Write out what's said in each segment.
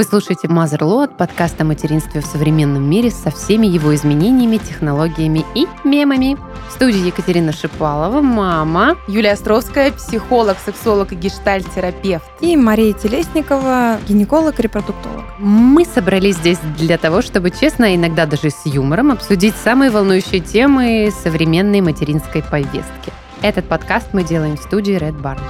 Вы слушаете Motherload, подкаст о материнстве в современном мире со всеми его изменениями, технологиями и мемами. В студии Екатерина Шипалова, мама. Юлия Островская, психолог, сексолог и гештальт-терапевт. И Мария Телесникова, гинеколог, репродуктолог. Мы собрались здесь для того, чтобы честно, иногда даже с юмором, обсудить самые волнующие темы современной материнской повестки. Этот подкаст мы делаем в студии Red Barn.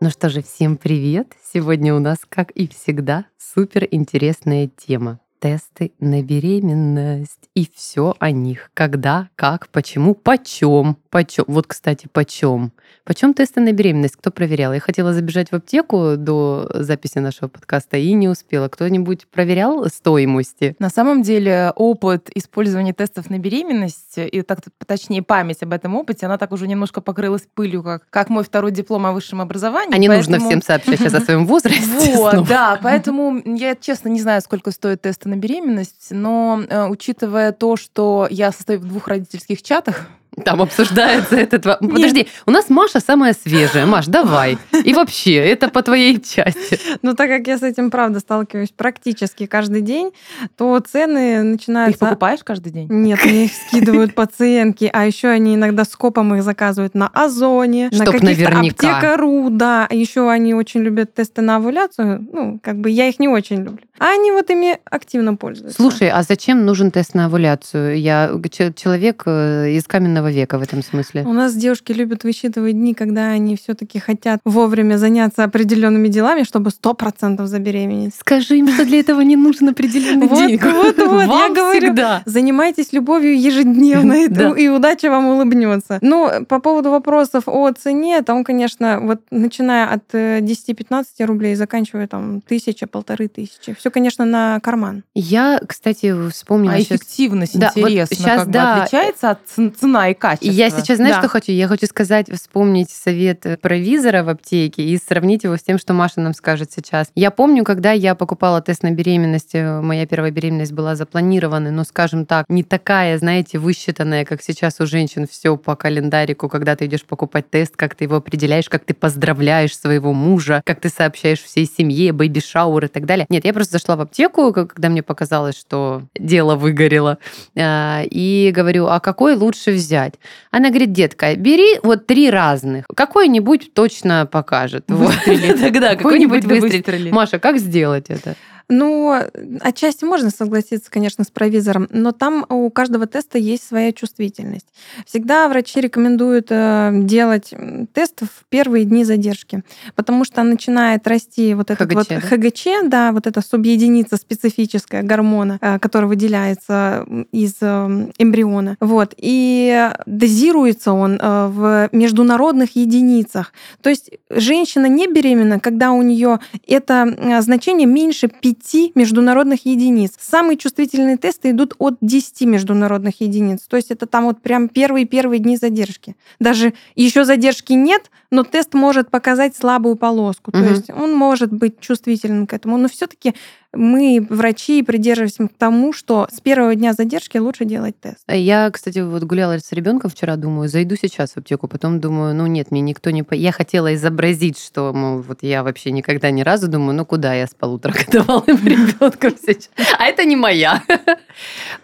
Ну что же, всем привет! Сегодня у нас, как и всегда, супер интересная тема тесты на беременность и все о них. Когда, как, почему, почем. Почем. Вот, кстати, почем. Почем тесты на беременность? Кто проверял? Я хотела забежать в аптеку до записи нашего подкаста и не успела. Кто-нибудь проверял стоимости? На самом деле опыт использования тестов на беременность и так точнее память об этом опыте, она так уже немножко покрылась пылью, как, как мой второй диплом о высшем образовании. А не поэтому... нужно всем сообщать сейчас о своем возрасте. Вот, да, поэтому я честно не знаю, сколько стоит тесты на беременность, но э, учитывая то, что я состою в двух родительских чатах, там обсуждается этот вопрос. Подожди, у нас Маша самая свежая. Маш, давай. И вообще, это по твоей части. Ну, так как я с этим, правда, сталкиваюсь практически каждый день, то цены начинаются... Ты их покупаешь каждый день? Нет, мне их скидывают пациентки, а еще они иногда скопом их заказывают на Озоне, Чтоб на каких-то наверняка. аптекару, да. Еще они очень любят тесты на овуляцию. Ну, как бы я их не очень люблю. А они вот ими активно пользуются. Слушай, а зачем нужен тест на овуляцию? Я человек э, из каменного века в этом смысле. У нас девушки любят высчитывать дни, когда они все-таки хотят вовремя заняться определенными делами, чтобы сто процентов забеременеть. Скажи им, что для этого не нужен определенный день. Вот, вот, я говорю, занимайтесь любовью ежедневно, и, Да. и удача вам улыбнется. Ну, по поводу вопросов о цене, там, конечно, вот начиная от э, 10-15 рублей, заканчивая там тысяча, полторы тысячи. Все, конечно, на карман. Я, кстати, вспомнила А сейчас... эффективность, Да, вот интересно, щас, как бы да. отличается от цена и качество? Я сейчас, знаешь, Да. что хочу? Я хочу сказать, вспомнить совет провизора в аптеке и сравнить его с тем, что Маша нам скажет сейчас. Я помню, когда я покупала тест на беременность, э, моя первая беременность была запланирована, но, скажем так, не такая, знаете, высчитанная, как сейчас у женщин все по календарику, когда ты идешь покупать тест, как ты его определяешь, как ты поздравляешь своего мужа, как ты сообщаешь всей семье, baby shower и так далее. Нет, я просто зашла в аптеку, когда мне показалось, что дело выгорело, а, и говорю, а какой лучше взять? Она говорит, детка, бери вот три разных. Какой-нибудь точно покажет. Вот. Тогда какой-нибудь выстрелит. выстрелит. Маша, как сделать это? Ну, отчасти можно согласиться, конечно, с провизором, но там у каждого теста есть своя чувствительность. Всегда врачи рекомендуют э, делать тест в первые дни задержки, потому что начинает расти вот этот ХГЧ, вот да? ХГЧ, да, вот эта субъединица специфическая гормона, э, который выделяется из э, эмбриона. Вот. И дозируется он э, в международных единицах. То есть женщина не беременна, когда у нее это значение меньше 5 международных единиц. Самые чувствительные тесты идут от 10 международных единиц. То есть это там вот прям первые-первые дни задержки. Даже еще задержки нет, но тест может показать слабую полоску. То Мгм. есть он может быть чувствителен к этому. Но все-таки мы, врачи, придерживаемся к тому, что с первого дня задержки лучше делать тест. Я, кстати, вот гуляла с ребенком вчера, думаю, зайду сейчас в аптеку, потом думаю, ну нет, мне никто не... Я хотела изобразить, что, мол, вот я вообще никогда ни разу думаю, ну куда я с полуторагодовалым ребенком сейчас? А это не моя.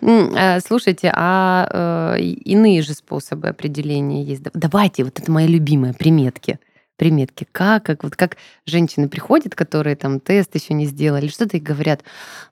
Э, Слушайте, а э, иные же способы определения есть? Да- Давайте, вот это моя любимая, приметки. Приметки. Как, как, вот как женщины приходят, которые там тест еще не сделали, что-то и говорят,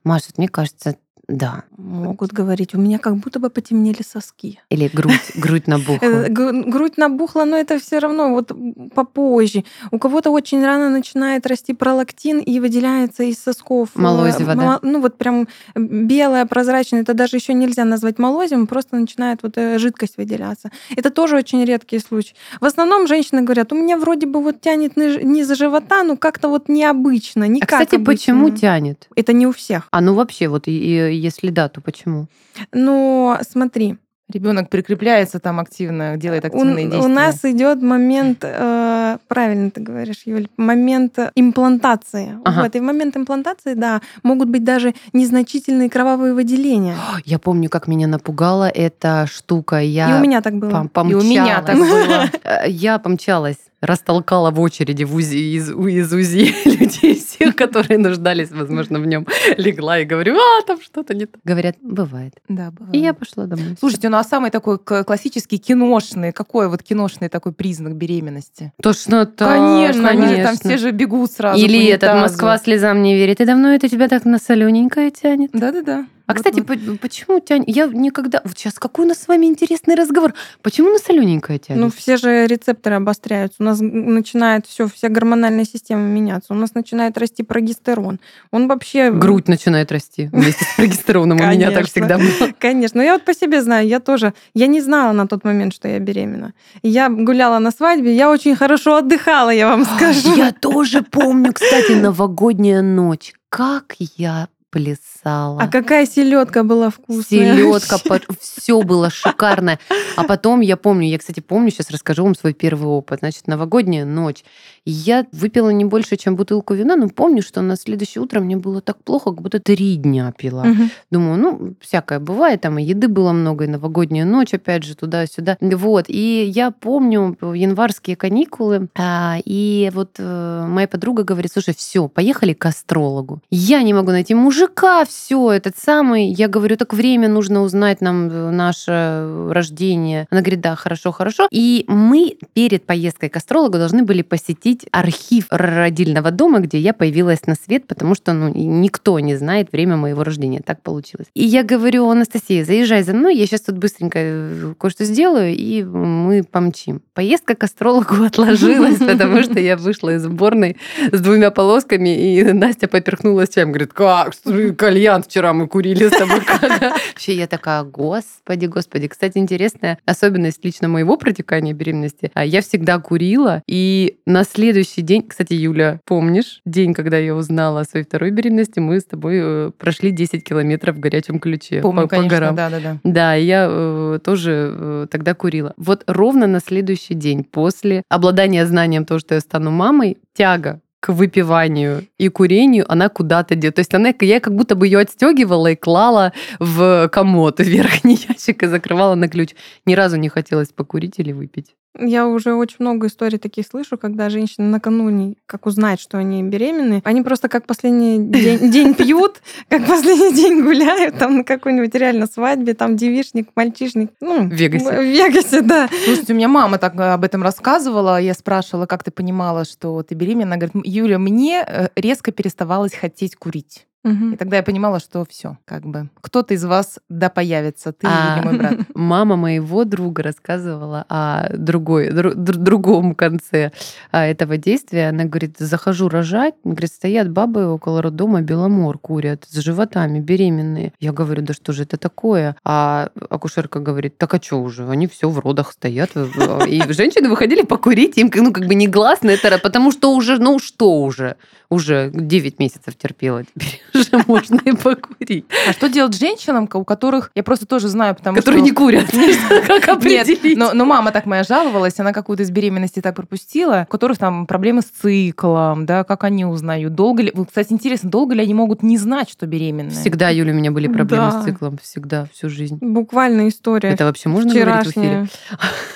Маша, мне кажется, да. Могут говорить, у меня как будто бы потемнели соски. Или грудь, грудь набухла. Э, Грудь набухла, но это все равно вот попозже. У кого-то очень рано начинает расти пролактин и выделяется из сосков. э, Молозиво, да? мало- Ну вот прям белое, прожрачное. Это даже еще нельзя назвать молозивом, просто начинает вот э, жидкость выделяться. Это тоже очень редкий случай. В основном женщины говорят, у меня вроде бы вот тянет низ- живота, но как-то вот необычно, не А, кстати, обычно. почему тянет? Это не у всех. А ну вообще, вот и если да, то почему? Но смотри, Ребенок прикрепляется там активно, делает У, активные действия. у нас идет момент, э, правильно ты говоришь, Юль, момент имплантации. Ага. Вот, и в момент имплантации, да, могут быть даже незначительные кровавые выделения. Я помню, как меня напугала эта штука. Я и у меня так было. пом- И у меня так было. Э, Я помчалась, растолкала в очереди в УЗИ, из, из УЗИ людей всех, которые нуждались, возможно, в нем. Легла и говорю, а, там что-то не так. Говорят, бывает. Да, бывает. И я пошла домой. Слушайте, ну а самый такой классический киношный, какой вот киношный такой признак беременности? Тошнота, конечно, они же там конечно. все же бегут сразу. Или этот. Москва слезам не верит. И давно это тебя так на солененькое тянет? Да-да-да. А, Вот кстати, почему тянет? Я никогда... Вот сейчас какой у нас с вами интересный разговор. Почему на солененькое тянет? Ну, все же рецепторы обостряются. У нас начинает все, вся гормональная система меняться. У нас начинает расти прогестерон. Он вообще... Грудь начинает расти вместе с прогестероном. У меня так всегда было. Конечно. Но я вот по себе знаю, я тоже... Я не знала на тот момент, что я беременна. Я гуляла на свадьбе, я очень хорошо отдыхала, я вам скажу. Я тоже помню, кстати, новогодняя ночь. Как я плясала. А какая селедка была вкусная. Селедка, все было шикарное. А потом я помню, я, кстати, помню, сейчас расскажу вам свой первый опыт. Значит, новогодняя ночь. Я выпила не больше, чем бутылку вина, но помню, что на следующее утро мне было так плохо, как будто три дня пила. Мгм. Думаю, ну, всякое бывает, там и еды было много, и новогодняя ночь, опять же, туда-сюда. Вот, и я помню январские каникулы, а, и вот э, моя подруга говорит, слушай, все, поехали к астрологу. Я не могу найти мужика, все, этот самый. Я говорю, так время нужно узнать нам э, наше рождение. Она говорит, да, хорошо, хорошо. И мы перед поездкой к астрологу должны были посетить архив родильного дома, где я появилась на свет, потому что ну, никто не знает время моего рождения. Так получилось. И я говорю, Анастасия, заезжай за мной, я сейчас тут быстренько э, кое-что сделаю, и мы помчим. Поездка к астрологу отложилась, потому что я вышла из уборной с двумя полосками, и Настя поперхнулась чем. Говорит, как? Кальян вчера мы курили с тобой. как?» Вообще я такая, господи, господи. Кстати, интересная особенность лично моего протекания беременности. А Я всегда курила, и на следующий день, кстати, Юля, помнишь, день, когда я узнала о своей второй беременности, мы с тобой э, прошли 10 километров в горячем ключе Помню, по, по конечно, горам. да-да-да. Да, и я э, тоже э, тогда курила. Вот ровно на следующий день после обладания знанием того, что я стану мамой, тяга к выпиванию и курению, она куда-то идет. То есть она, я как будто бы ее отстегивала и клала в комод, в верхний ящик и закрывала на ключ. Ни разу не хотелось покурить или выпить. Я уже очень много историй таких слышу, когда женщины накануне, как узнают, что они беременны, они просто как последний день, день пьют, как последний день гуляют, там на какой-нибудь реально свадьбе, там девишник, мальчишник. Ну, В Вегасе. В Вегасе, да. Слушайте, у меня мама так э, об этом рассказывала. Я спрашивала, как ты понимала, что ты беременна. Она говорит, Юля, мне э, резко переставалось хотеть курить. И тогда я понимала, что все, как бы кто-то из вас да появится, ты А, или мой брат. Мама моего друга рассказывала о другой, дру- дру- другом конце а, этого действия. Она говорит, захожу рожать, говорит, стоят бабы около роддома, беломор курят, с животами, беременные. Я говорю, да что же это такое? А акушерка говорит, так а что уже, они все в родах стоят. И женщины выходили покурить, им ну как бы негласно это, потому что уже, ну что уже? Уже 9 месяцев терпела, теперь уже можно и покурить. А что делать женщинам, у которых, я просто тоже знаю, потому Которые что... не курят. Как Нет, определить? но, но мама так моя жаловалась, она какую-то из беременности так пропустила, у которых там проблемы с циклом, да, как они узнают, долго ли... Кстати, интересно, долго ли они могут не знать, что беременные? Всегда, Юля, у меня были проблемы Да. с циклом. Всегда, всю жизнь. Буквально история. Это вообще можно говорить в эфире?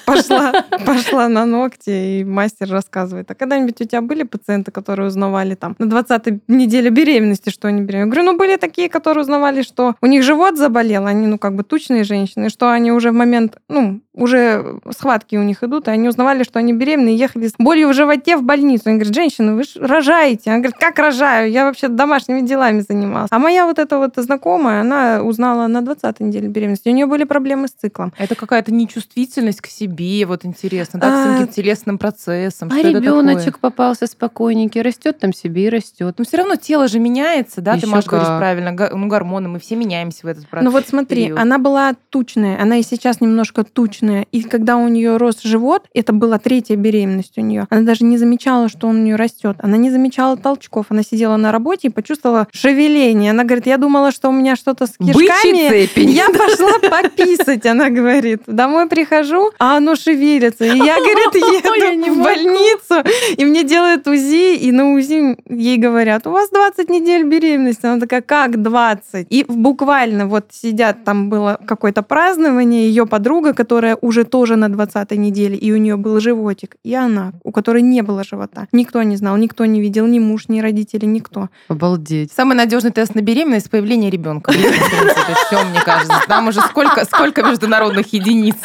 Пошла, пошла на ногти, и мастер рассказывает, а когда-нибудь у тебя были пациенты, которые узнавали там на 20-й неделе беременности, что они беременны? Я говорю, ну были такие, которые узнавали, что у них живот заболел, они ну как бы тучные женщины, что они уже в момент, ну, уже схватки у них идут, и они узнавали, что они беременны, и ехали с болью в животе в больницу. Они говорят, женщина, вы рожаете. Она говорит, как рожаю? Я вообще домашними делами занималась. А моя вот эта вот знакомая, она узнала на 20-й неделе беременности. У нее были проблемы с циклом. Это какая-то нечувствительность к себе, вот интересно, да, к А, всяким телесным процессам. А ребеночек попался спокойненький, растет там себе и растет. Но все равно тело же меняется, да? Ещё Ты, Маша, говоришь как. правильно. га- Ну, гормоны, мы все меняемся в этот процесс. Ну вот смотри, период. она была тучная, она и сейчас немножко тучная. И когда у нее рос живот, это была третья беременность у нее, она даже не замечала, что он у нее растет. Она не замечала толчков. Она сидела на работе и почувствовала шевеление. Она говорит, я думала, что у меня что-то с кишками. Я пошла пописать, она говорит. Домой прихожу, а оно шевелится. И я, говорит, еду в больницу, и мне делают УЗИ, и на УЗИ ей говорят, у вас 20 недель беременности. Она такая, как 20? И буквально вот сидят, там было какое-то празднование, ее подруга, которая уже тоже на 20 неделе, и у нее был животик, и она, у которой не было живота. Никто не знал, никто не видел, ни муж, ни родители, никто. Обалдеть. Самый надежный тест на беременность появление ребенка. Все, мне кажется. Там уже сколько, сколько международных единиц.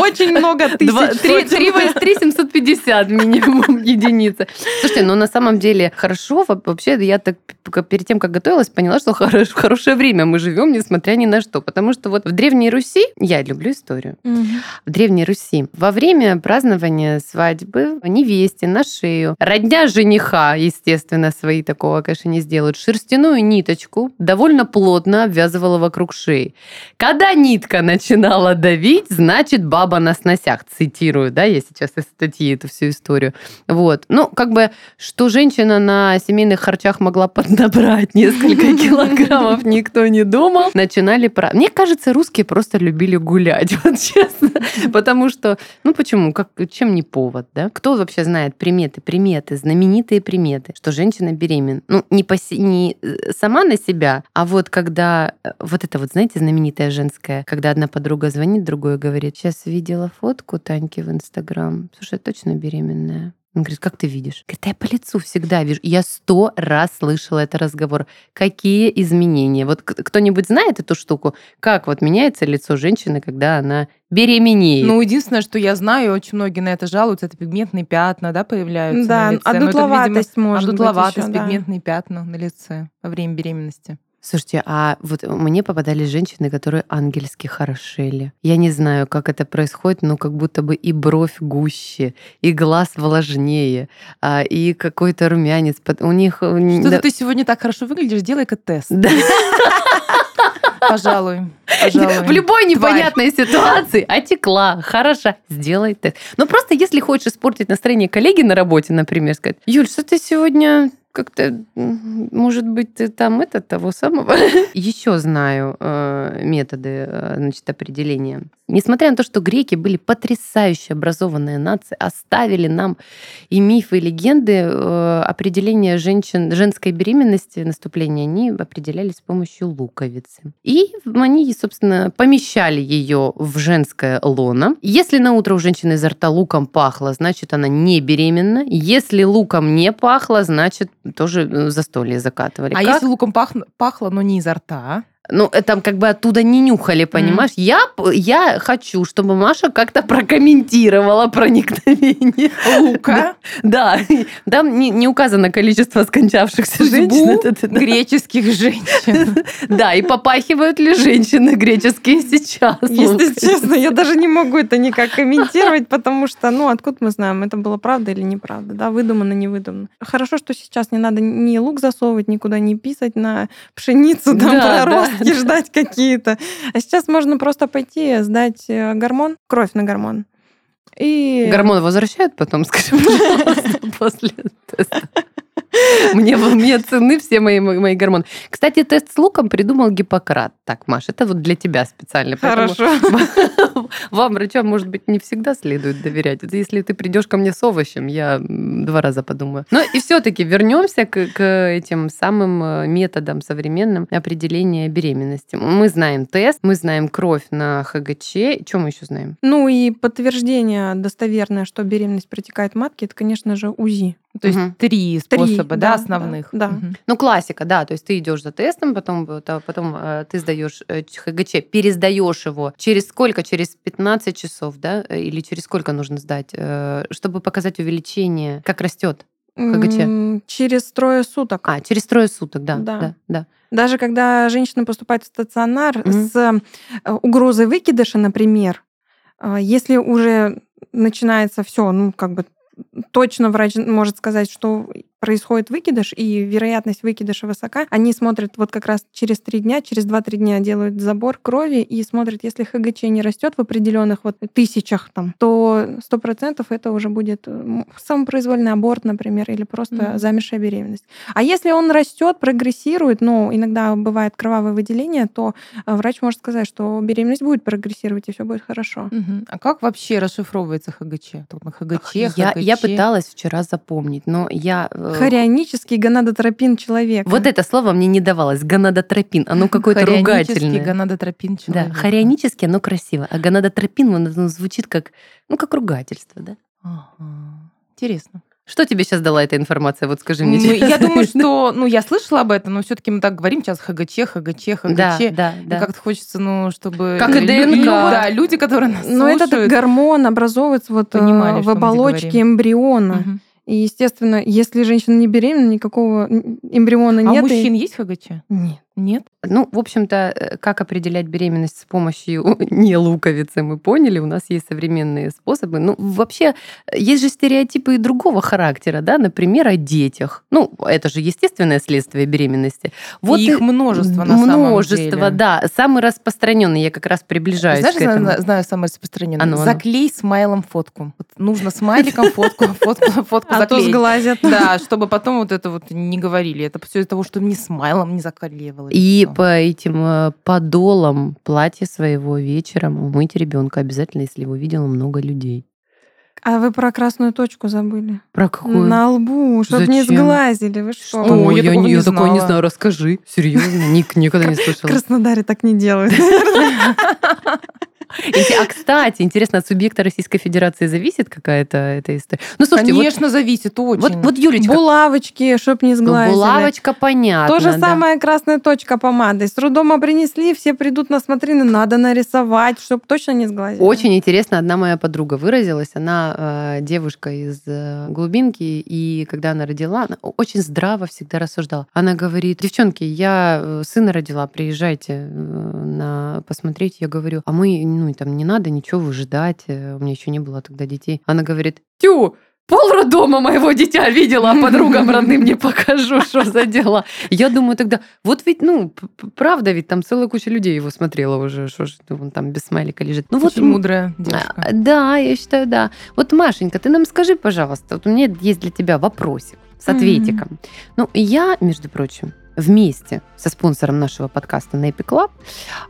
Очень много тысяч. Два- Три сотен. три во- три 750 минимум единицы. Слушайте, ну на самом деле хорошо. Во- Вообще я так перед тем, как готовилась, поняла, что хорош- в хорошее время мы живем, несмотря ни на что. Потому что вот в Древней Руси, я люблю историю, Мгм. в Древней Руси во время празднования свадьбы невесте на шею родня жениха, естественно, свои такого, конечно, не сделают, шерстяную ниточку довольно плотно обвязывала вокруг шеи. Когда нитка начинала давить, значит, баба на сносях. Цитирую, да, я сейчас из статьи эту всю историю. Вот. Ну, как бы, что женщина на семейных харчах могла поднабрать несколько килограммов, никто не думал. Начинали... Про... Мне кажется, русские просто любили гулять, вот честно. Потому что, ну почему, как, чем не повод, да? Кто вообще знает приметы, приметы, знаменитые приметы, что женщина беременна? Ну, не, по, се- не э, сама на себя, а вот когда, э, вот это вот, знаете, знаменитая женская, когда одна подруга звонит, другой говорит, сейчас видела фотку Таньки в Инстаграм, слушай, точно беременная. Он говорит, как ты видишь? Говорит, «Да я по лицу всегда вижу. Я сто раз слышала этот разговор. Какие изменения? Вот кто-нибудь знает эту штуку? Как вот меняется лицо женщины, когда она беременеет? Ну, единственное, что я знаю, очень многие на это жалуются, это пигментные пятна, да, появляются Да, на лице. Но это, видимо, одутловатость может быть Одутловатость, ещё, да. пигментные пятна на лице во время беременности. Слушайте, а вот мне попадались женщины, которые ангельски хорошели. Я не знаю, как это происходит, но как будто бы и бровь гуще, и глаз влажнее, а, и какой-то румянец. У них... э, Что-то да- ты сегодня так хорошо выглядишь, делай-ка тест. Да. Пожалуй. Пожалуй. В любой Тварь. непонятной ситуации отекла, хороша, сделай тест. Но просто если хочешь испортить настроение коллеги на работе, например, сказать, Юль, что ты сегодня как-то, может быть, ты там это того самого. Еще знаю э, методы э, значит, определения. Несмотря на то, что греки были потрясающе образованная нация, оставили нам и мифы, и легенды э, определения женщин, женской беременности, наступления, они определялись с помощью луковицы. И они, собственно, помещали ее в женское лоно. Если на утро у женщины изо рта луком пахло, значит, она не беременна. Если луком не пахло, значит, тоже э, застолье закатывали. А Как? если луком пахн- пахло, но не изо рта? Ну, э, там как бы оттуда не нюхали, понимаешь? Я, п- я хочу, чтобы Маша как-то прокомментировала проникновение Лука, Да, там не, не указано количество скончавшихся женщин. судьбу Это- это- да. греческих женщин. Да, и попахивают ли женщины греческие сейчас? Если честно, я даже не могу это никак комментировать, потому что, ну, откуда мы знаем, это было правда или неправда, да, выдумано, не выдумано. Хорошо, что сейчас не надо ни лук засовывать, никуда не писать на пшеницу, там, Да, проростки да. ждать какие-то. А сейчас можно просто пойти сдать э, гормон, кровь на гормон. И... Гормоны возвращают потом, пожалуйста, после теста. Мне, мне цены все мои, мои, гормоны. Кстати, тест с луком придумал Гиппократ. Так, Маш, это вот для тебя специально. Хорошо. Вам, врачам, может быть, не всегда следует доверять. Если ты придешь ко мне с овощем, я два раза подумаю. Но и все-таки вернемся к, к этим самым э, методам современным определения беременности. Мы знаем тест, мы знаем кровь на ХГЧ. Что мы еще знаем? Ну и подтверждение достоверное, что беременность протекает в матке, это, конечно же, УЗИ. То есть Мгм. три Три, способа, да, да, основных. да, да. Мгм. Ну, классика, да. То есть ты идешь за тестом, потом, а потом э, ты сдаешь э, ХГЧ, пересдаешь его. Через сколько? Через 15 часов, да? Э, Или через сколько нужно сдать, э, чтобы показать увеличение, как растет? ХГЧ. Через трое суток. А, через трое суток, да. Да. Да, да. Даже когда женщина поступает в стационар Мгм. с э, угрозой выкидыша, например, э, если уже начинается все, ну, как бы точно врач может сказать, что происходит выкидыш, и вероятность выкидыша высока, они смотрят вот как раз через три дня, через 2-3 дня делают забор крови и смотрят, если ХГЧ не растет в определенных вот тысячах там, то сто процентов это уже будет самопроизвольный аборт, например, или просто mm-hmm. замершая беременность. А если он растет, прогрессирует, ну, иногда бывает кровавое выделение, то э, врач может сказать, что беременность будет прогрессировать, и все будет хорошо. Mm-hmm. А как вообще расшифровывается ХГЧ? Тут на ХГЧ, я, ХГЧ. Я пыталась вчера запомнить, но я... Э, Хорионический гонадотропин человека. Вот это слово мне не давалось. Гонадотропин. Оно какое-то ругательное. гонадотропин человека. Да, хорионически оно красиво. А гонадотропин, он звучит как, ну, как ругательство, да? Ага. Интересно. Что тебе сейчас дала эта информация? Вот скажи мне. Ну, я думаю, что, ну, я слышала об этом, но все-таки мы так говорим сейчас ХГЧ, ХГЧ, ХГЧ. Да, да, да. Как-то хочется, ну, чтобы... Как и ДНК. Да, люди, которые нас Но слушают, этот гормон образовывается вот понимали, в оболочке эмбриона. Угу. И, естественно, если женщина не беременна, никакого эмбриона а нет. А у мужчин и... есть ХГЧ? Нет. Нет? Ну, в общем-то, э, как определять беременность с помощью не луковицы, мы поняли, у нас есть современные способы. Ну, вообще, есть же стереотипы и другого характера, да, например, о детях. Ну, это же естественное следствие беременности. Вот и их множество на множество, самом деле. да. Самый распространенный, я как раз приближаюсь Знаешь, к этому. Знаю, знаю самый распространенный. А ну, а Заклей смайлом фотку. Вот нужно смайликом фотку, фотку, фотку а заклеить. А то сглазят. Да, чтобы потом вот это вот не говорили. Это все из-за того, что мне смайлом не заклеивало И по этим э, подолам платья своего вечером умыть ребенка обязательно, если его видело много людей. А вы про красную точку забыли? Про какую? На лбу, чтобы не сглазили. Вы что? что? Я, я, не, я такое не знаю, расскажи. Серьезно, ник никогда не слышала. В Краснодаре так не делают. А, кстати, интересно, от субъекта Российской Федерации зависит какая-то эта история? Ну, слушайте, Конечно, вот, зависит очень. Вот, вот Юлечка. Булавочки, чтоб не сглазили. Булавочка, понятно. То же да. самое красная точка помады. С трудом принесли, все придут на смотрины, надо нарисовать, чтобы точно не сглазили. Очень интересно, одна моя подруга выразилась, она э, девушка из э, глубинки, и когда она родила, она очень здраво всегда рассуждала. Она говорит, девчонки, я э, сына родила, приезжайте э, на посмотреть. Я говорю, а мы ну, там не надо ничего выжидать, э, у меня еще не было тогда детей. Она говорит, тю, пол роддома моего дитя видела, а подругам родным не покажу, что за дела. Я думаю тогда, вот ведь, ну, правда, ведь там целая куча людей его смотрела уже, что же он там без смайлика лежит. Ну вот мудрая девушка. А, да, я считаю, да. Вот, Машенька, ты нам скажи, пожалуйста, вот у меня есть для тебя вопросик с ответиком. Mm-hmm. Ну, я, между прочим, вместе со спонсором нашего подкаста на Epic Club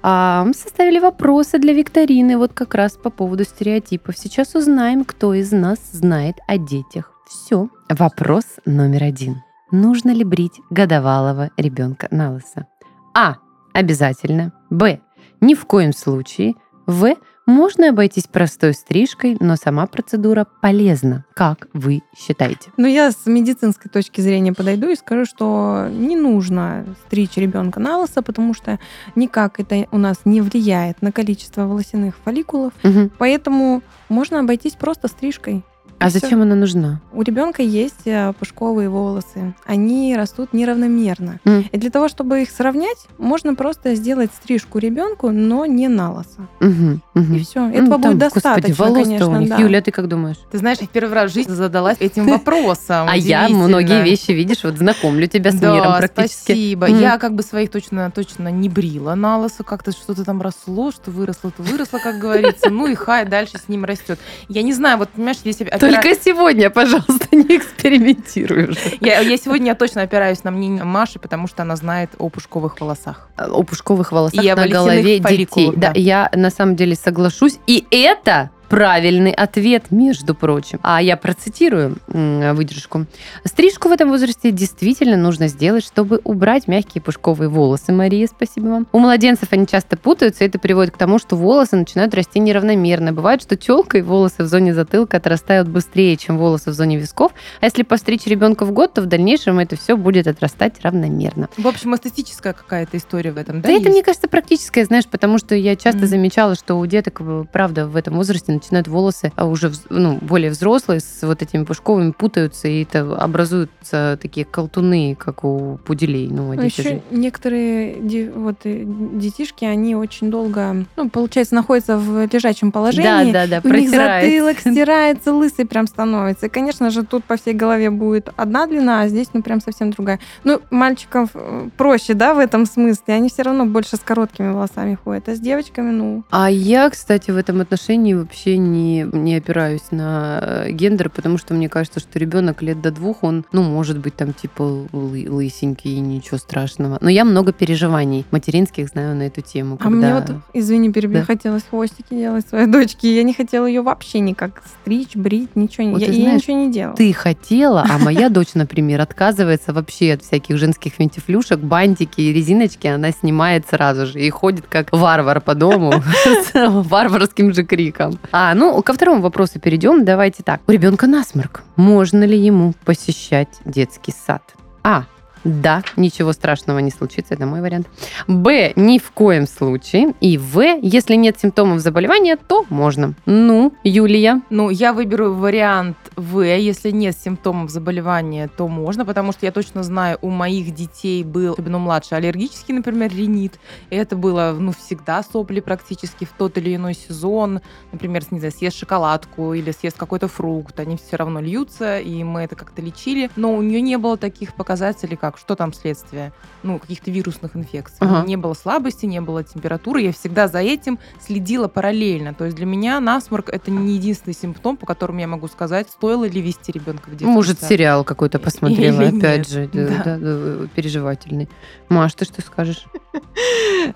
а, составили вопросы для викторины вот как раз по поводу стереотипов. Сейчас узнаем, кто из нас знает о детях. Все. Вопрос номер один. Нужно ли брить годовалого ребенка на лысо? А. Обязательно. Б. Ни в коем случае. В. Можно обойтись простой стрижкой, но сама процедура полезна. Как вы считаете? Ну, я с медицинской точки зрения подойду и скажу, что не нужно стричь ребенка на лысо, потому что никак это у нас не влияет на количество волосяных фолликулов. Угу. Поэтому можно обойтись просто стрижкой. А зачем она нужна? У ребенка есть э, пушковые волосы. Они растут неравномерно. Mm. И для того, чтобы их сравнять, можно просто сделать стрижку ребенку, но не на лосо. Mm-hmm. Mm-hmm. И все. Этого mm, будет достаточно. Господи, волос конечно, у них. Да. Юля, ты как думаешь? Ты знаешь, я в первый раз в жизни задалась этим вопросом. А я многие вещи, видишь, вот знакомлю тебя с миром практически. Спасибо. Я как бы своих точно точно не брила на лосо, как-то что-то там росло, что выросло, то выросло, как говорится. Ну и хай, дальше с ним растет. Я не знаю, вот понимаешь, если Только сегодня пожалуйста, не экспериментируй уже. Я, я сегодня я точно опираюсь на мнение Маши, потому что она знает о пушковых волосах. О пушковых волосах и на голове детей. Да. да, я на самом деле соглашусь. И это правильный ответ, между прочим. А я процитирую выдержку. Стрижку в этом возрасте действительно нужно сделать, чтобы убрать мягкие пушковые волосы. Мария, спасибо вам. У младенцев они часто путаются, и это приводит к тому, что волосы начинают расти неравномерно. Бывает, что челка и волосы в зоне затылка отрастают быстрее, чем волосы в зоне висков. А если постричь ребенка в год, то в дальнейшем это все будет отрастать равномерно. В общем, эстетическая какая-то история в этом, да? Да, есть? это, мне кажется, практическая, знаешь, потому что я часто mm. замечала, что у деток, правда, в этом возрасте начинают волосы а уже ну, более взрослые с вот этими пушковыми путаются, и это образуются такие колтуны, как у пуделей. Ну, а Еще же... некоторые вот, э, детишки, они очень долго, ну, получается, находятся в лежачем положении. Да, да, да, У них затылок стирается, лысый прям становится. И, конечно же, тут по всей голове будет одна длина, а здесь, ну, прям совсем другая. Ну, мальчиков э, проще, да, в этом смысле. Они все равно больше с короткими волосами ходят. А с девочками, ну... А я, кстати, в этом отношении вообще не, не опираюсь на э, гендер, потому что мне кажется, что ребенок лет до двух, он, ну, может быть, там, типа, лы лысенький, ничего страшного. Но я много переживаний материнских знаю на эту тему. А мне вот, извини, перебью, да? хотелось хвостики делать своей дочке. Я не хотела ее вообще никак стричь, брить, ничего. Вот я, знаешь, я ничего не делала. Ты хотела, а моя дочь, например, отказывается вообще от всяких женских фентифлюшек, бантики и резиночки, она снимает сразу же и ходит как варвар по дому с варварским же криком. А, ну, ко второму вопросу перейдем. Давайте так. У ребенка насморк. Можно ли ему посещать детский сад? А. Да, ничего страшного не случится, это мой вариант. Б, ни в коем случае. И В, если нет симптомов заболевания, то можно. Ну, Юлия? Ну, я выберу вариант В, если нет симптомов заболевания, то можно, потому что я точно знаю, у моих детей был, особенно младший, аллергический, например, ринит. И это было, ну, всегда сопли практически в тот или иной сезон. Например, не знаю, съест шоколадку или съест какой-то фрукт, они все равно льются, и мы это как-то лечили. Но у нее не было таких показателей, как так, что там следствие? Ну, каких-то вирусных инфекций. Ага. Не было слабости, не было температуры. Я всегда за этим следила параллельно. То есть для меня насморк это не единственный симптом, по которому я могу сказать, стоило ли вести ребенка в детский Может, сад. сериал какой-то посмотрела, Или опять нет. же, да. Да, да, переживательный. Маш, ты что скажешь?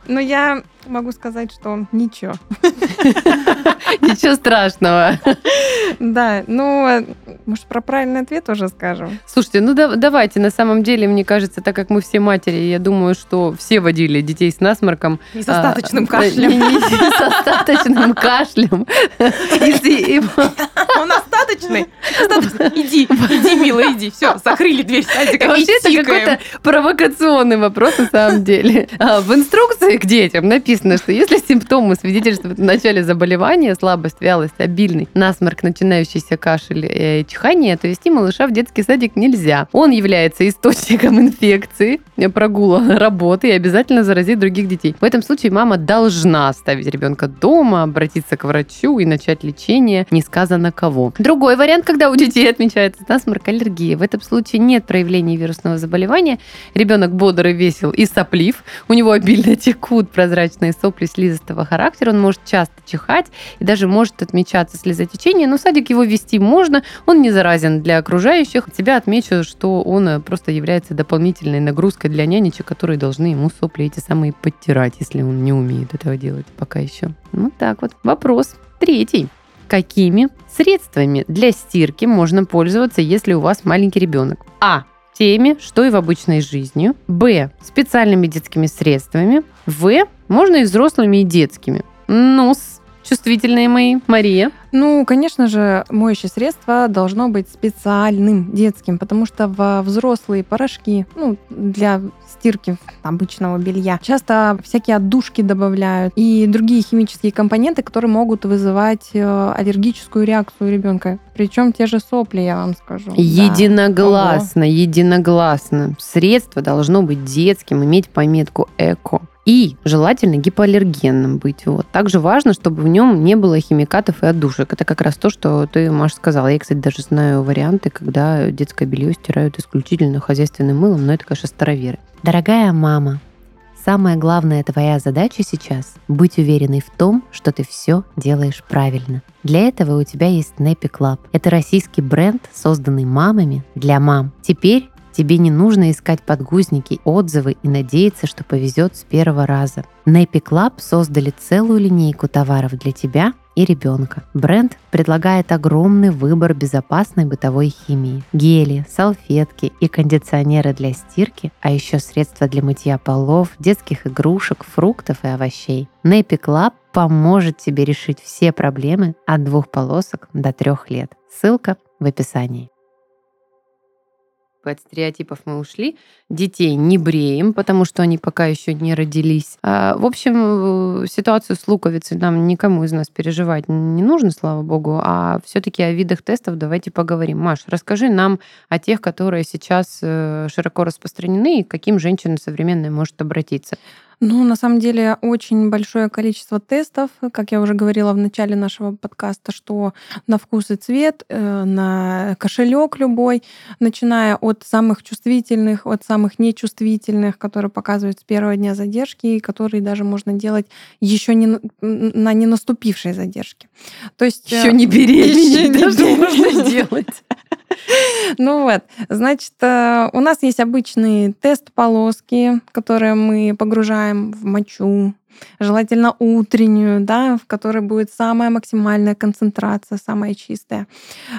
Ну, я могу сказать, что ничего. Ничего страшного. Да, ну, может, про правильный ответ уже скажем? Слушайте, ну давайте, на самом деле, мне кажется, так как мы все матери, я думаю, что все водили детей с насморком. И с остаточным а, кашлем. с остаточным кашлем. Он остаточный? Иди, иди, милая, иди. Все, закрыли дверь садика Вообще, это какой-то провокационный вопрос, на самом деле. А, в инструкции к детям написано, что если симптомы свидетельствуют в начале заболевания, слабость, вялость, обильный насморк, начинающийся кашель и чихание, то вести малыша в детский садик нельзя. Он является источником инфекции, прогула работы и обязательно заразит других детей. В этом случае мама должна оставить ребенка дома, обратиться к врачу и начать лечение, не сказано кого. Другой вариант, когда у детей отмечается насморк, аллергия. В этом случае нет проявлений вирусного заболевания. Ребенок бодрый, весел и соплив. У него обильно текут прозрачные сопли слизистого характера. Он может часто чихать и даже может отмечаться слезотечение. Но садик его вести можно. Он не заразен для окружающих. Тебя отмечу, что он э, просто является дополнительной нагрузкой для нянечек, которые должны ему сопли эти самые подтирать, если он не умеет этого делать пока еще. Вот так вот. Вопрос третий. Какими средствами для стирки можно пользоваться, если у вас маленький ребенок? А. Теми, что и в обычной жизни. Б. Специальными детскими средствами. В. Можно и взрослыми, и детскими. Ну, чувствительные мои. Мария. Ну, конечно же, моющее средство должно быть специальным детским, потому что в взрослые порошки, ну, для стирки обычного белья, часто всякие отдушки добавляют и другие химические компоненты, которые могут вызывать э, аллергическую реакцию ребенка. Причем те же сопли, я вам скажу. Единогласно, да. единогласно. Средство должно быть детским, иметь пометку эко и желательно гипоаллергенным быть. Вот. Также важно, чтобы в нем не было химикатов и отдушек. Это как раз то, что ты, Маша, сказала. Я, кстати, даже знаю варианты, когда детское белье стирают исключительно хозяйственным мылом, но это, конечно, староверы. Дорогая мама, самая главная твоя задача сейчас – быть уверенной в том, что ты все делаешь правильно. Для этого у тебя есть Nappy Club. Это российский бренд, созданный мамами для мам. Теперь Тебе не нужно искать подгузники, отзывы и надеяться, что повезет с первого раза. Nappy Club создали целую линейку товаров для тебя и ребенка. Бренд предлагает огромный выбор безопасной бытовой химии. Гели, салфетки и кондиционеры для стирки, а еще средства для мытья полов, детских игрушек, фруктов и овощей. Nappy Club поможет тебе решить все проблемы от двух полосок до трех лет. Ссылка в описании. От стереотипов мы ушли. Детей не бреем, потому что они пока еще не родились. А, в общем, ситуацию с луковицей нам никому из нас переживать не нужно, слава богу. А все-таки о видах тестов давайте поговорим. Маш, расскажи нам о тех, которые сейчас э, широко распространены и к каким женщина современная может обратиться. Ну, на самом деле, очень большое количество тестов, как я уже говорила в начале нашего подкаста, что на вкус и цвет, э, на кошелек любой, начиная от самых чувствительных, от самых нечувствительных, которые показывают с первого дня задержки, и которые даже можно делать еще не на не наступившей задержке. То есть еще не беременной даже можно делать. Ну вот, значит, э, у нас есть обычный тест полоски, которые мы погружаем в мочу, желательно утреннюю, да, в которой будет самая максимальная концентрация, самая чистая.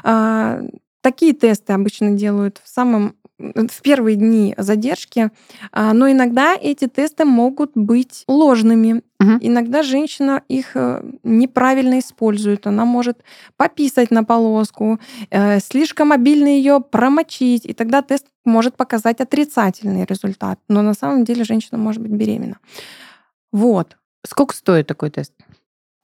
А, такие тесты обычно делают в самом в первые дни задержки, а, но иногда эти тесты могут быть ложными. Угу. Иногда женщина их э, неправильно использует. Она может пописать на полоску, э, слишком обильно ее промочить, и тогда тест может показать отрицательный результат. Но на самом деле женщина может быть беременна. Вот. Сколько стоит такой тест?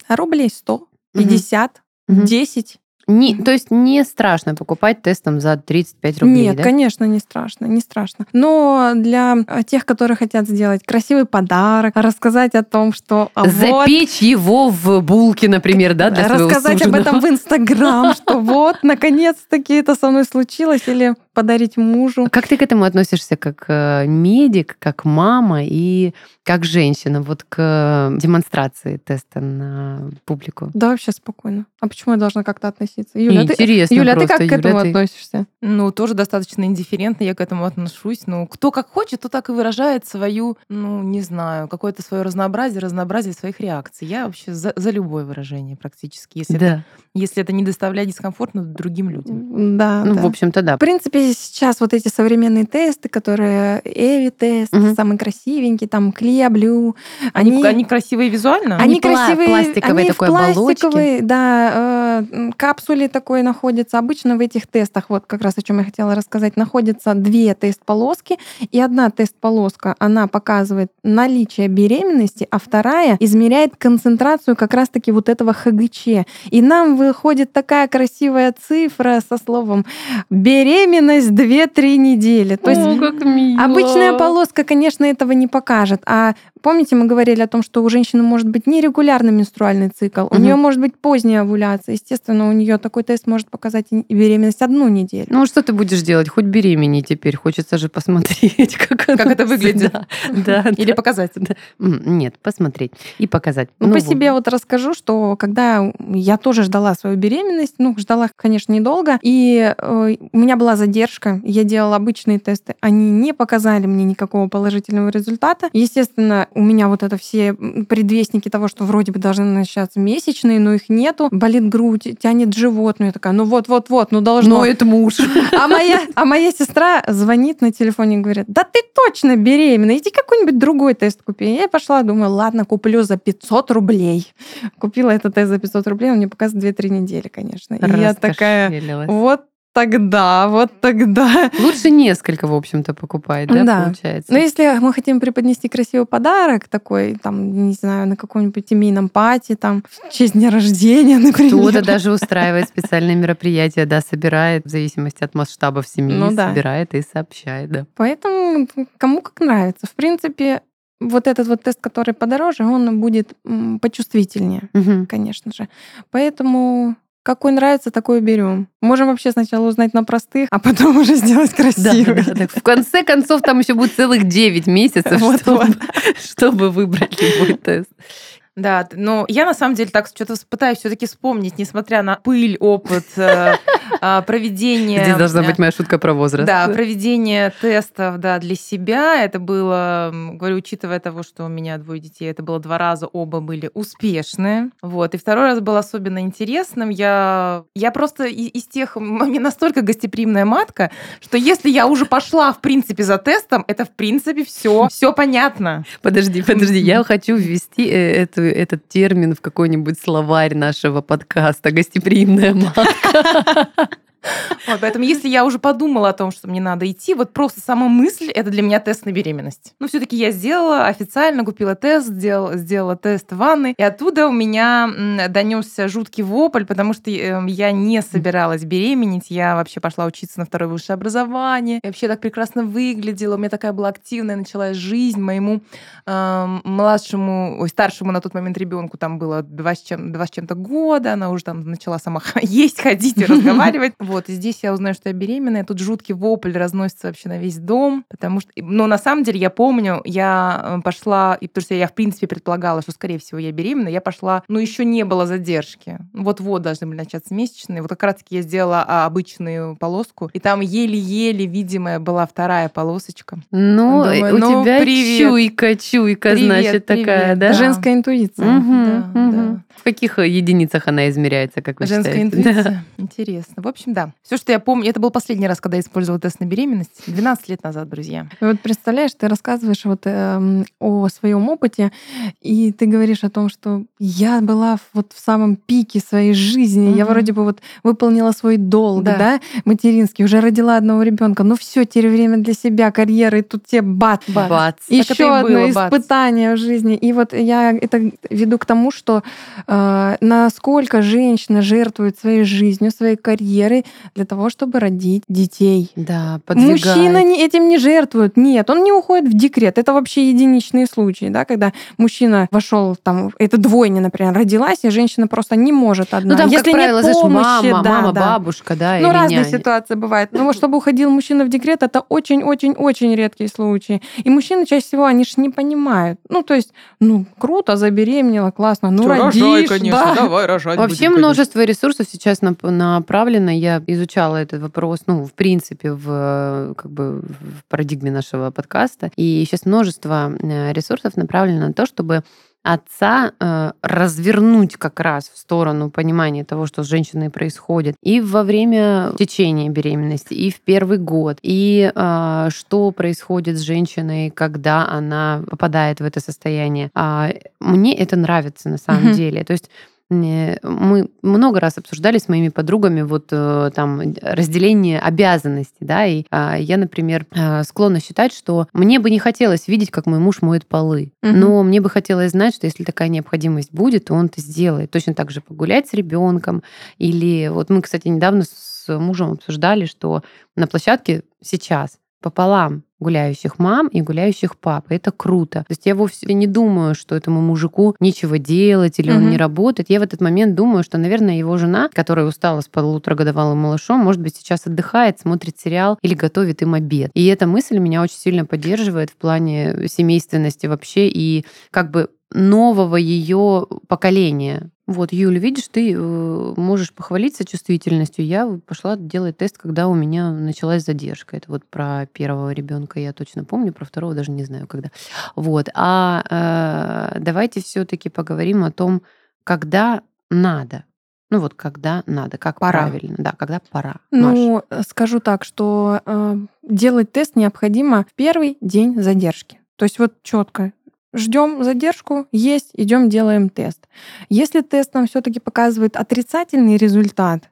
Рублей 100, 50, угу. 10. Не, то есть не страшно покупать тестом за 35 рублей, Нет, да? конечно, не страшно, не страшно. Но для э, тех, которые хотят сделать красивый подарок, рассказать о том, что... А Запечь вот, его в булке, например, да, для Рассказать об этом в Инстаграм, что вот, наконец-таки это со мной случилось, или подарить мужу. А как ты к этому относишься как э, медик, как мама и как женщина вот к демонстрации теста на публику? Да, вообще спокойно. А почему я должна как-то относиться? Юля, Интересно ты, Юля, просто. ты как Юля, к этому ты... относишься? Ну, тоже достаточно индифферентно я к этому отношусь. Ну, кто как хочет, то так и выражает свою, ну, не знаю, какое-то свое разнообразие, разнообразие своих реакций. Я вообще за, за любое выражение практически, если, да. это, если это не доставляет дискомфортно другим людям. Да, Ну, да. в общем-то, да. В принципе, сейчас вот эти современные тесты, которые Эви-тест, угу. самый красивенький, там Клея Блю. Они, они, они красивые визуально? Они, они красивые. Пластиковые они такой в пластиковой, да, э, капсуле такой находится. Обычно в этих тестах, вот как раз о чем я хотела рассказать, находятся две тест-полоски, и одна тест-полоска, она показывает наличие беременности, а вторая измеряет концентрацию как раз-таки вот этого ХГЧ. И нам выходит такая красивая цифра со словом беременность 2-3 недели. То есть О, как мило. обычная полоска, конечно, этого не покажет, а Помните, мы говорили о том, что у женщины может быть нерегулярный менструальный цикл, угу. у нее может быть поздняя овуляция. Естественно, у нее такой тест может показать беременность одну неделю. Ну, что ты будешь делать? Хоть беременей теперь. Хочется же посмотреть, как, как это выглядит. Да, да, Или показать. Да. Нет, посмотреть и показать. Ну, ну по вот. себе вот расскажу, что когда я тоже ждала свою беременность, ну, ждала, конечно, недолго, и э, у меня была задержка, я делала обычные тесты, они не показали мне никакого положительного результата. Естественно, у меня вот это все предвестники того, что вроде бы должны начаться месячные, но их нету. Болит грудь, тянет живот. Ну, я такая, ну вот-вот-вот, ну должно. Ну, это муж. А моя, а моя сестра звонит на телефоне и говорит, да ты точно беременна, иди какой-нибудь другой тест купи. Я пошла, думаю, ладно, куплю за 500 рублей. Купила этот тест за 500 рублей, он мне показывает 2-3 недели, конечно. И я такая, вот тогда, вот тогда. Лучше несколько, в общем-то, покупать, да, да. получается? Но если мы хотим преподнести красивый подарок такой, там, не знаю, на каком-нибудь семейном пати, там, в честь дня рождения, например. Кто-то даже устраивает специальные мероприятия, да, собирает, в зависимости от масштабов семьи, ну, да. собирает и сообщает, да. Поэтому кому как нравится. В принципе, вот этот вот тест, который подороже, он будет почувствительнее, угу. конечно же. Поэтому какой нравится, такой берем. Можем вообще сначала узнать на простых, а потом уже сделать красивый. Да, да, да. В конце концов, там еще будет целых 9 месяцев, вот, чтобы, вот. чтобы выбрать любой тест. Да, но я на самом деле так что-то пытаюсь все-таки вспомнить, несмотря на пыль, опыт э, а, проведения. Здесь должна быть моя шутка про возраст. Да, проведение тестов, да, для себя. Это было, говорю, учитывая того, что у меня двое детей, это было два раза, оба были успешные. Вот. И второй раз был особенно интересным. Я, я просто из тех, мне настолько гостеприимная матка, что если я уже пошла, в принципе, за тестом, это, в принципе, все, все понятно. Подожди, подожди, я хочу ввести э, эту этот термин в какой-нибудь словарь нашего подкаста «Гостеприимная матка». Вот, поэтому если я уже подумала о том, что мне надо идти, вот просто сама мысль, это для меня тест на беременность. Ну, все-таки я сделала официально, купила тест, сделала, сделала тест в ванной, и оттуда у меня донесся жуткий вопль, потому что эм, я не собиралась беременеть, я вообще пошла учиться на второе высшее образование, я вообще так прекрасно выглядела, у меня такая была активная, началась жизнь, моему э, младшему, ой, старшему на тот момент ребенку там было два с, чем, два с чем-то года, она уже там начала сама есть, ходить и разговаривать. Вот, и здесь я узнаю, что я беременная, тут жуткий вопль разносится вообще на весь дом, потому что, но на самом деле я помню, я э, пошла, и потому что я, в принципе, предполагала, что, скорее всего, я беременна, я пошла, ну, еще не было задержки. Вот-вот должны были начаться месячные. Вот как раз-таки я сделала а, обычную полоску, и там еле-еле видимая была вторая полосочка. Ну, Думаю, у ну, тебя привет. чуйка, чуйка, привет, значит, привет, такая, да? Женская интуиция. Угу, да, угу. да. В каких единицах она измеряется, как вы Женская считаете? интуиция. Да. Интересно. В общем, да. Все, что я помню, это был последний раз, когда я использовала тест на беременность. 12 лет назад, друзья. Вот представляешь, ты рассказываешь вот э, о своем опыте, и ты говоришь о том, что я была вот в самом пике своей жизни. Угу. Я вроде бы вот выполнила свой долг, да, да материнский, уже родила одного ребенка. Ну все, теперь время для себя, карьеры, и тут тебе бац. Бац. бац. Еще одно было, испытание бац. в жизни. И вот я это веду к тому, что э, насколько женщина жертвует своей жизнью, своей карьерой для того, чтобы родить детей. Да, подвигает. Мужчина этим не жертвует. Нет, он не уходит в декрет. Это вообще единичные случаи, да, когда мужчина вошел там, это двойня, например, родилась, и женщина просто не может одна. Ну, там, Если как правило, нет помощи, мама, да, мама, да. бабушка, да, Ну, разные няня. ситуации бывают. Но вот чтобы уходил мужчина в декрет, это очень-очень-очень редкие случаи. И мужчины чаще всего, они же не понимают. Ну, то есть, ну, круто, забеременела, классно, ну, Что, родишь, рожай, конечно, да. давай рожать Вообще будем, множество ресурсов сейчас направлено. Я изучала этот вопрос, ну, в принципе, в, как бы, в парадигме нашего подкаста. И сейчас множество э, ресурсов направлено на то, чтобы отца э, развернуть как раз в сторону понимания того, что с женщиной происходит и во время течения беременности, и в первый год, и э, что происходит с женщиной, когда она попадает в это состояние. А, мне это нравится на самом mm-hmm. деле. То есть мы много раз обсуждали с моими подругами вот э, там разделение обязанностей, да, и а, я, например, э, склонна считать, что мне бы не хотелось видеть, как мой муж моет полы, угу. но мне бы хотелось знать, что если такая необходимость будет, то он это сделает. Точно так же погулять с ребенком или вот мы, кстати, недавно с мужем обсуждали, что на площадке сейчас пополам гуляющих мам и гуляющих пап. И это круто. То есть я вовсе не думаю, что этому мужику нечего делать или угу. он не работает. Я в этот момент думаю, что, наверное, его жена, которая устала с полуторагодовалым малышом, может быть, сейчас отдыхает, смотрит сериал или готовит им обед. И эта мысль меня очень сильно поддерживает в плане семейственности вообще и как бы нового ее поколения. Вот, Юля, видишь, ты э, можешь похвалиться чувствительностью. Я пошла делать тест, когда у меня началась задержка. Это вот про первого ребенка я точно помню, про второго даже не знаю когда. Вот. А э, давайте все-таки поговорим о том, когда надо. Ну вот когда надо, как пора. правильно, да, когда пора. Ну, Маш. скажу так, что э, делать тест необходимо в первый день задержки. То есть вот четко ждем задержку, есть, идем делаем тест. Если тест нам все-таки показывает отрицательный результат,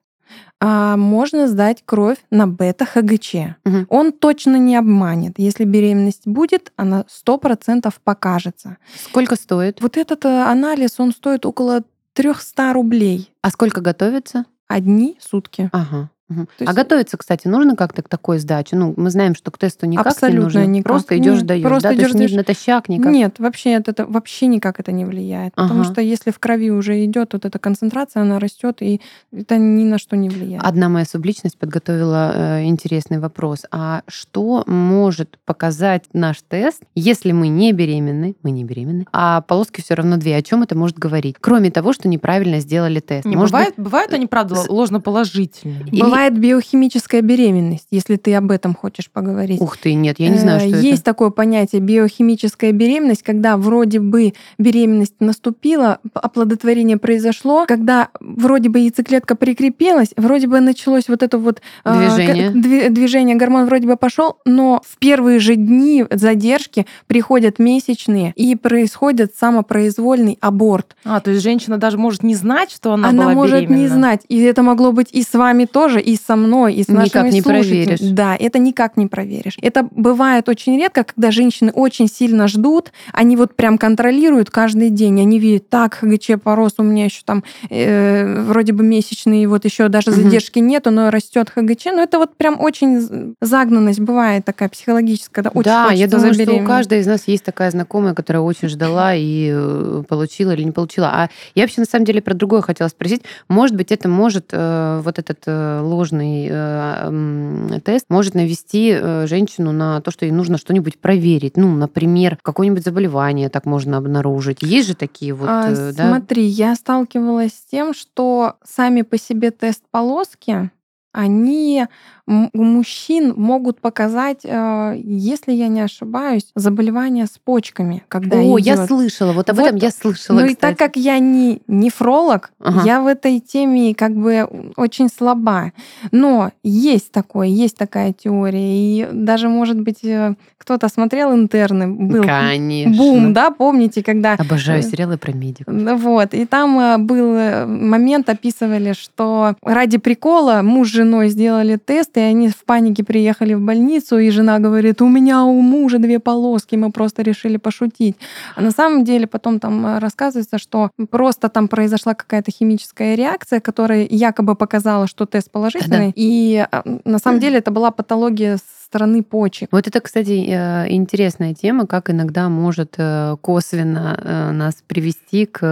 а, можно сдать кровь на бета-ХГЧ. Угу. Он точно не обманет. Если беременность будет, она 100% покажется. Сколько стоит? Вот этот э, анализ, он стоит около 300 рублей. А сколько готовится? Одни сутки. Ага. Угу. Есть... А готовиться, кстати, нужно как-то к такой сдаче? Ну, мы знаем, что к тесту никак Абсолютно не нужно. Никак. Просто идешь, даешь, просто да? идешь, То есть натощак никак? Нет, вообще это, это вообще никак это не влияет. Ага. Потому что если в крови уже идет вот эта концентрация, она растет, и это ни на что не влияет. Одна моя субличность подготовила э, интересный вопрос. А что может показать наш тест, если мы не беременны, мы не беременны, а полоски все равно две? О чем это может говорить? Кроме того, что неправильно сделали тест. Не, может бывает, быть... бывают они, правда, ложноположительные. Или... Бывает биохимическая беременность, если ты об этом хочешь поговорить. Ух ты, нет, я не знаю, что Есть это. такое понятие биохимическая беременность, когда вроде бы беременность наступила, оплодотворение произошло, когда вроде бы яйцеклетка прикрепилась, вроде бы началось вот это вот движение, э, движение гормон вроде бы пошел, но в первые же дни задержки приходят месячные и происходит самопроизвольный аборт. А, то есть женщина даже может не знать, что она, она была может беременна. не знать, и это могло быть и с вами тоже, и со мной, и с Никак нашими не слушателями. проверишь. Да, это никак не проверишь. Это бывает очень редко, когда женщины очень сильно ждут, они вот прям контролируют каждый день, они видят, так, ХГЧ порос, у меня еще там э, вроде бы месячные, вот еще даже задержки нету, но растет ХГЧ. Но это вот прям очень загнанность бывает такая психологическая, когда очень да, я думаю, что у каждой из нас есть такая знакомая, которая очень ждала и э, получила или не получила. А я вообще на самом деле про другое хотела спросить. Может быть, это может, э, вот этот э, ложный э, тест может навести э, женщину на то, что ей нужно что-нибудь проверить. Ну, например, какое-нибудь заболевание так можно обнаружить. Есть же такие вот, А, э, да? Смотри, я сталкивалась с тем, что сами по себе тест-полоски, они м- у мужчин могут показать, э, если я не ошибаюсь, заболевания с почками, когда О, я идёт. слышала, вот об Вот, этом я слышала, Ну и так кстати. как я не нефролог, Ага. я в этой теме как бы очень слаба. Но есть такое, есть такая теория. И даже, может быть, э, кто-то смотрел интерны, был Конечно. бум, да, помните, когда Обожаю э, сериалы про медиков. Вот, и там был момент, описывали, что ради прикола муж с женой сделали тест, и они в панике приехали в больницу, и жена говорит, у меня у мужа две полоски, мы просто решили пошутить. А на самом деле потом там э, рассказывается, что просто там произошла какая-то химическая реакция, которая якобы показала, что тест положительный, и э, на самом деле это была патология со стороны почек. Вот это, кстати, э, интересная тема, как иногда может э, косвенно э, нас привести к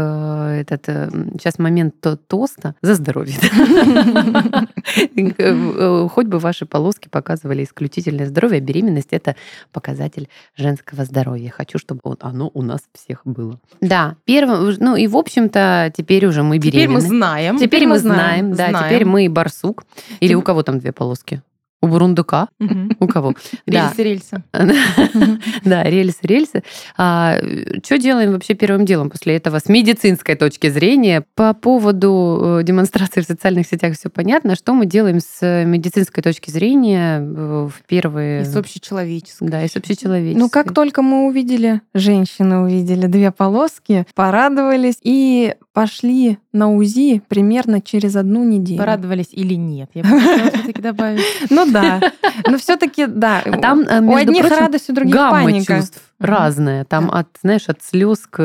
этот сейчас момент то- тоста за здоровье. Хоть бы ваши полоски показывали исключительное здоровье, а беременность это показатель женского здоровья. Хочу, чтобы оно у нас всех было. Да, первым, ну и в общем-то теперь уже мы Теперь мы беременны. знаем. Теперь мы знаем, да, теперь мы барсук. Или у кого там две полоски? У бурундука? У кого? Да. Рельсы, рельсы. Да, рельсы, рельсы. что делаем вообще первым делом после этого с медицинской точки зрения? По поводу э, демонстрации в социальных сетях все понятно. Что мы делаем с медицинской точки зрения э, в первые... И с общечеловеческой. Да, и с общечеловеческой. Ну, как только мы увидели, женщины увидели две полоски, порадовались и пошли на УЗИ примерно через одну неделю. Порадовались или нет? Я бы хотела все-таки добавить. Ну да. Но все-таки, да. А там, э, у одних радость, у других гамма паника. чувств Разная. Там Да. от, знаешь, от слез к,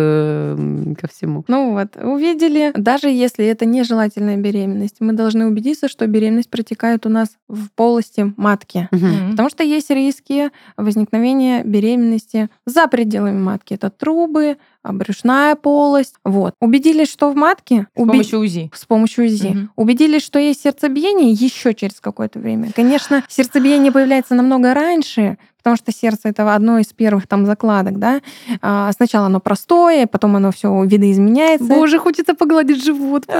ко всему. Ну вот, увидели, даже если это нежелательная беременность, мы должны убедиться, что беременность протекает у нас в полости матки. Мгм. Потому что есть риски возникновения беременности за пределами матки. Это трубы, а, брюшная полость. Вот. Убедились, что в матке... С уби- помощью УЗИ. с помощью УЗИ. Мгм. Убедились, что есть сердцебиение еще через какое-то время. Конечно, сердцебиение появляется намного раньше, потому что сердце это одно из первых там закладок, да. А, сначала оно простое, потом оно все видоизменяется. Боже, хочется погладить живот.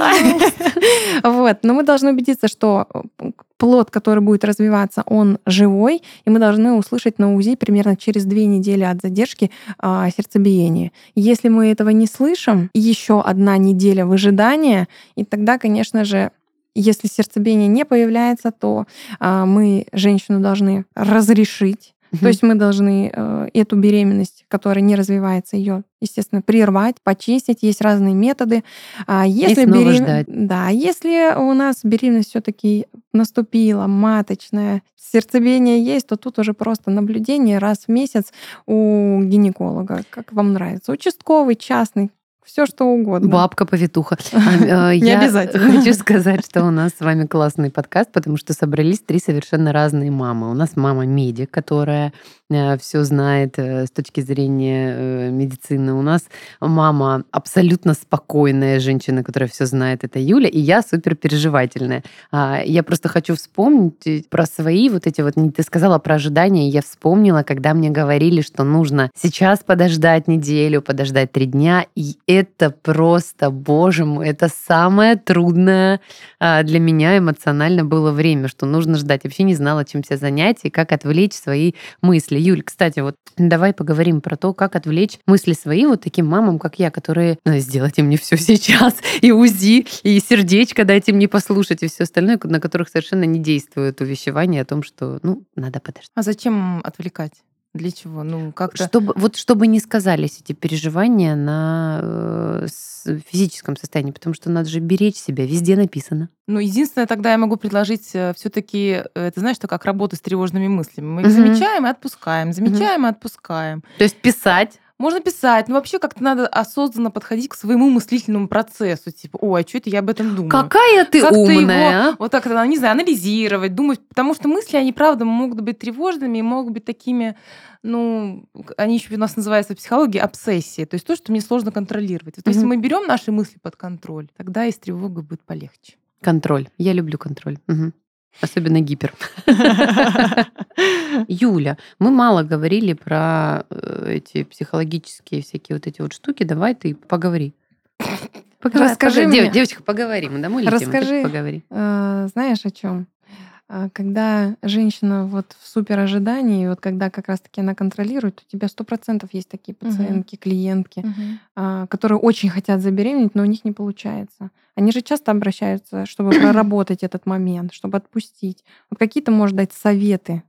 Вот. Но мы должны убедиться, что э, плод, который будет развиваться, он живой, и мы должны услышать на УЗИ примерно через две недели от задержки а, сердцебиения. Если мы этого не слышим, еще одна неделя выжидания, и тогда, конечно же, если сердцебиение не появляется, то а, мы женщину должны разрешить то есть мы должны э, эту беременность, которая не развивается, ее, естественно, прервать, почистить. Есть разные методы. А если снова берем- ждать. Да, если у нас беременность все-таки наступила, маточная, сердцебиение есть, то тут уже просто наблюдение раз в месяц у гинеколога, как вам нравится. Участковый, частный, все что угодно. Бабка-повитуха. А, э, Не я обязательно. Хочу сказать, что у нас с вами классный подкаст, потому что собрались три совершенно разные мамы. У нас мама медик, которая все знает э, с точки зрения э, медицины. У нас мама абсолютно спокойная женщина, которая все знает, это Юля, и я супер переживательная. А, Я просто хочу вспомнить про свои вот эти вот, ты сказала про ожидания, я вспомнила, когда мне говорили, что нужно сейчас подождать неделю, подождать три дня, и это просто, боже мой, это самое трудное а, для меня эмоционально было время, что нужно ждать. Я вообще не знала, чем себя занять и как отвлечь свои мысли. Юль, кстати, вот давай поговорим про то, как отвлечь мысли свои вот таким мамам, как я, которые ну, сделайте мне все сейчас, и УЗИ, и сердечко дайте мне послушать, и все остальное, на которых совершенно не действует увещевание о том, что, ну, надо подождать. А зачем отвлекать? Для чего? Ну, как-то... Чтобы, вот чтобы не сказались эти переживания на э, физическом состоянии, потому что надо же беречь себя, везде написано. Ну, единственное, тогда я могу предложить э, все-таки, это знаешь, что как работа с тревожными мыслями. Мы их угу. замечаем и отпускаем, замечаем угу. и отпускаем. То есть писать можно писать, но вообще как-то надо осознанно подходить к своему мыслительному процессу. Типа, ой, а что это я об этом думаю? Какая ты как умная! Его, а? вот так, не знаю, анализировать, думать. Потому что мысли, они, правда, могут быть тревожными и могут быть такими, ну, они еще у нас называются в психологии обсессии. То есть то, что мне сложно контролировать. Вот mm-hmm. если мы берем наши мысли под контроль, тогда и с тревогой будет полегче. Контроль. Я люблю контроль. Угу. Особенно гипер. Юля, мы мало говорили про э, эти психологические всякие вот эти вот штуки. Давай ты поговори. Расскажи мне. Девочка, поговори. Мы домой летим, Расскажи, поговори. Э, знаешь о чем? А, когда женщина вот в супер ожидании, вот когда как раз-таки она контролирует, у тебя сто процентов есть такие пациентки, угу. клиентки, угу. которые очень хотят забеременеть, но у них не получается. Они же часто обращаются, чтобы проработать этот момент, чтобы отпустить. Вот какие-то, может дать советы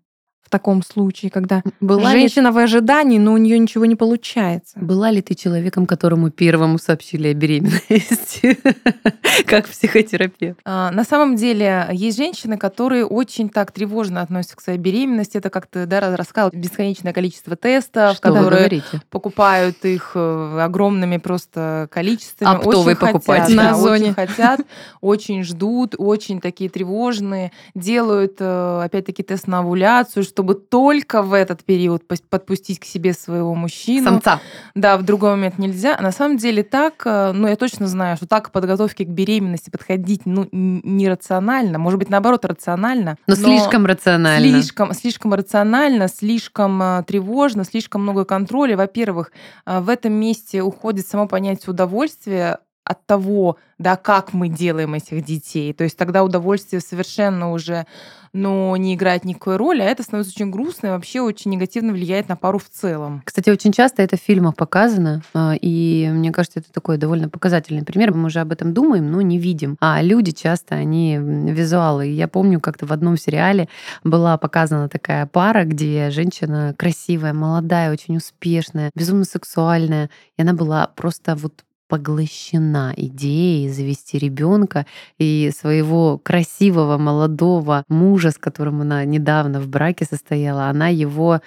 в таком случае, когда Была женщина ли... в ожидании, но у нее ничего не получается. Была ли ты человеком, которому первому сообщили о беременности, как психотерапевт? А, на самом деле есть женщины, которые очень так тревожно относятся к своей беременности. Это как-то да, рассказал бесконечное количество тестов, Что которые покупают их э, огромными просто количествами. Оптовый очень покупать хотят, на да, зоне. Очень хотят, очень ждут, очень такие тревожные, делают э, опять-таки тест на овуляцию, чтобы только в этот период подпустить к себе своего мужчину. Самца. Да, в другой момент нельзя. А на самом деле так, э, ну, я точно знаю, что так к подготовке к беременности подходить, ну, нерационально. Может быть, наоборот, рационально. Но, но слишком рационально. Слишком, слишком рационально, слишком э, тревожно, слишком много контроля. Во-первых, э, в этом месте уходит само понятие удовольствия от того, да, как мы делаем этих детей. То есть тогда удовольствие совершенно уже но не играет никакой роли, а это становится очень грустно и вообще очень негативно влияет на пару в целом. Кстати, очень часто это в фильмах показано, а, и мне кажется, это такой довольно показательный пример. Мы уже об этом думаем, но не видим. А люди часто, они визуалы. Я помню, как-то в одном сериале была показана такая пара, где женщина красивая, молодая, очень успешная, безумно сексуальная, и она была просто вот поглощена идеей завести ребенка и своего красивого молодого мужа, с которым она недавно в браке состояла, она его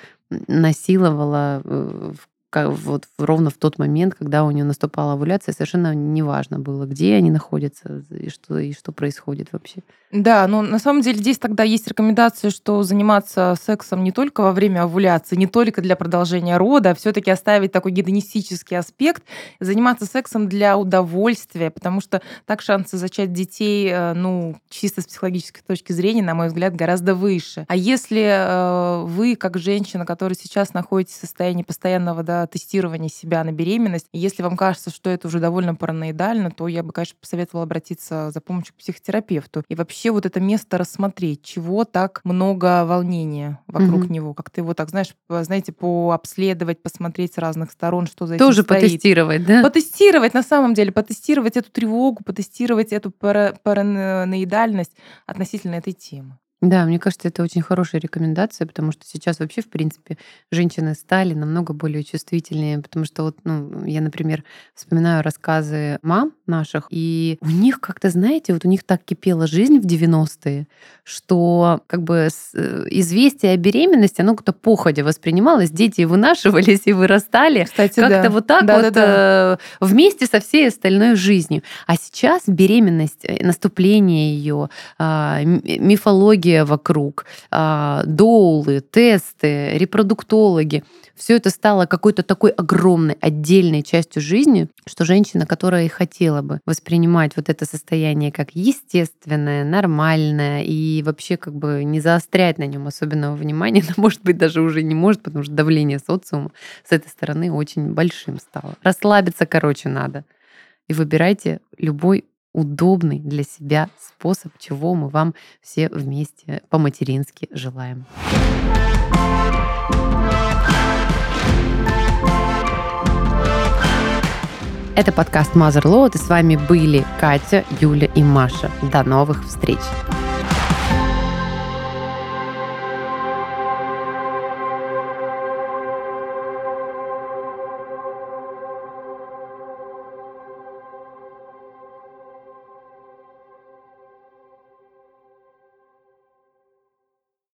насиловала э, в вот ровно в тот момент, когда у нее наступала овуляция, совершенно неважно было, где они находятся и что, и что происходит вообще. Да, но на самом деле здесь тогда есть рекомендация, что заниматься сексом не только во время овуляции, не только для продолжения рода, а все-таки оставить такой гедонистический аспект, заниматься сексом для удовольствия, потому что так шансы зачать детей, э, ну, чисто с психологической точки зрения, на мой взгляд, гораздо выше. А если э, вы, как женщина, которая сейчас находитесь в состоянии постоянного да, тестирования себя на беременность, если вам кажется, что это уже довольно параноидально, то я бы, конечно, посоветовала обратиться за помощью к психотерапевту. И вообще вот это место рассмотреть, чего так много волнения вокруг угу. него, как ты его так, знаешь, знаете, пообследовать, посмотреть с разных сторон, что за этим Тоже потестировать, да? Потестировать, на самом деле, потестировать эту тревогу, потестировать эту параноидальность относительно этой темы. Да, мне кажется, это очень хорошая рекомендация, потому что сейчас вообще, в принципе, женщины стали намного более чувствительнее, потому что вот, ну, я, например, вспоминаю рассказы мам наших, и у них как-то, знаете, вот у них так кипела жизнь в 90-е, что как бы э, известие о беременности, оно как-то походя воспринималось, дети вынашивались и вырастали Кстати, как-то да. вот так да, вот да, да. Э, вместе со всей остальной жизнью. А сейчас беременность, э, наступление ее, а, мифология психология вокруг, а, доулы, тесты, репродуктологи. Все это стало какой-то такой огромной отдельной частью жизни, что женщина, которая и хотела бы воспринимать вот это состояние как естественное, нормальное и вообще как бы не заострять на нем особенного внимания, она, может быть, даже уже не может, потому что давление социума с этой стороны очень большим стало. Расслабиться, короче, надо. И выбирайте любой удобный для себя способ, чего мы вам все вместе по-матерински желаем. Это подкаст Mother Load, и с вами были Катя, Юля и Маша. До новых встреч!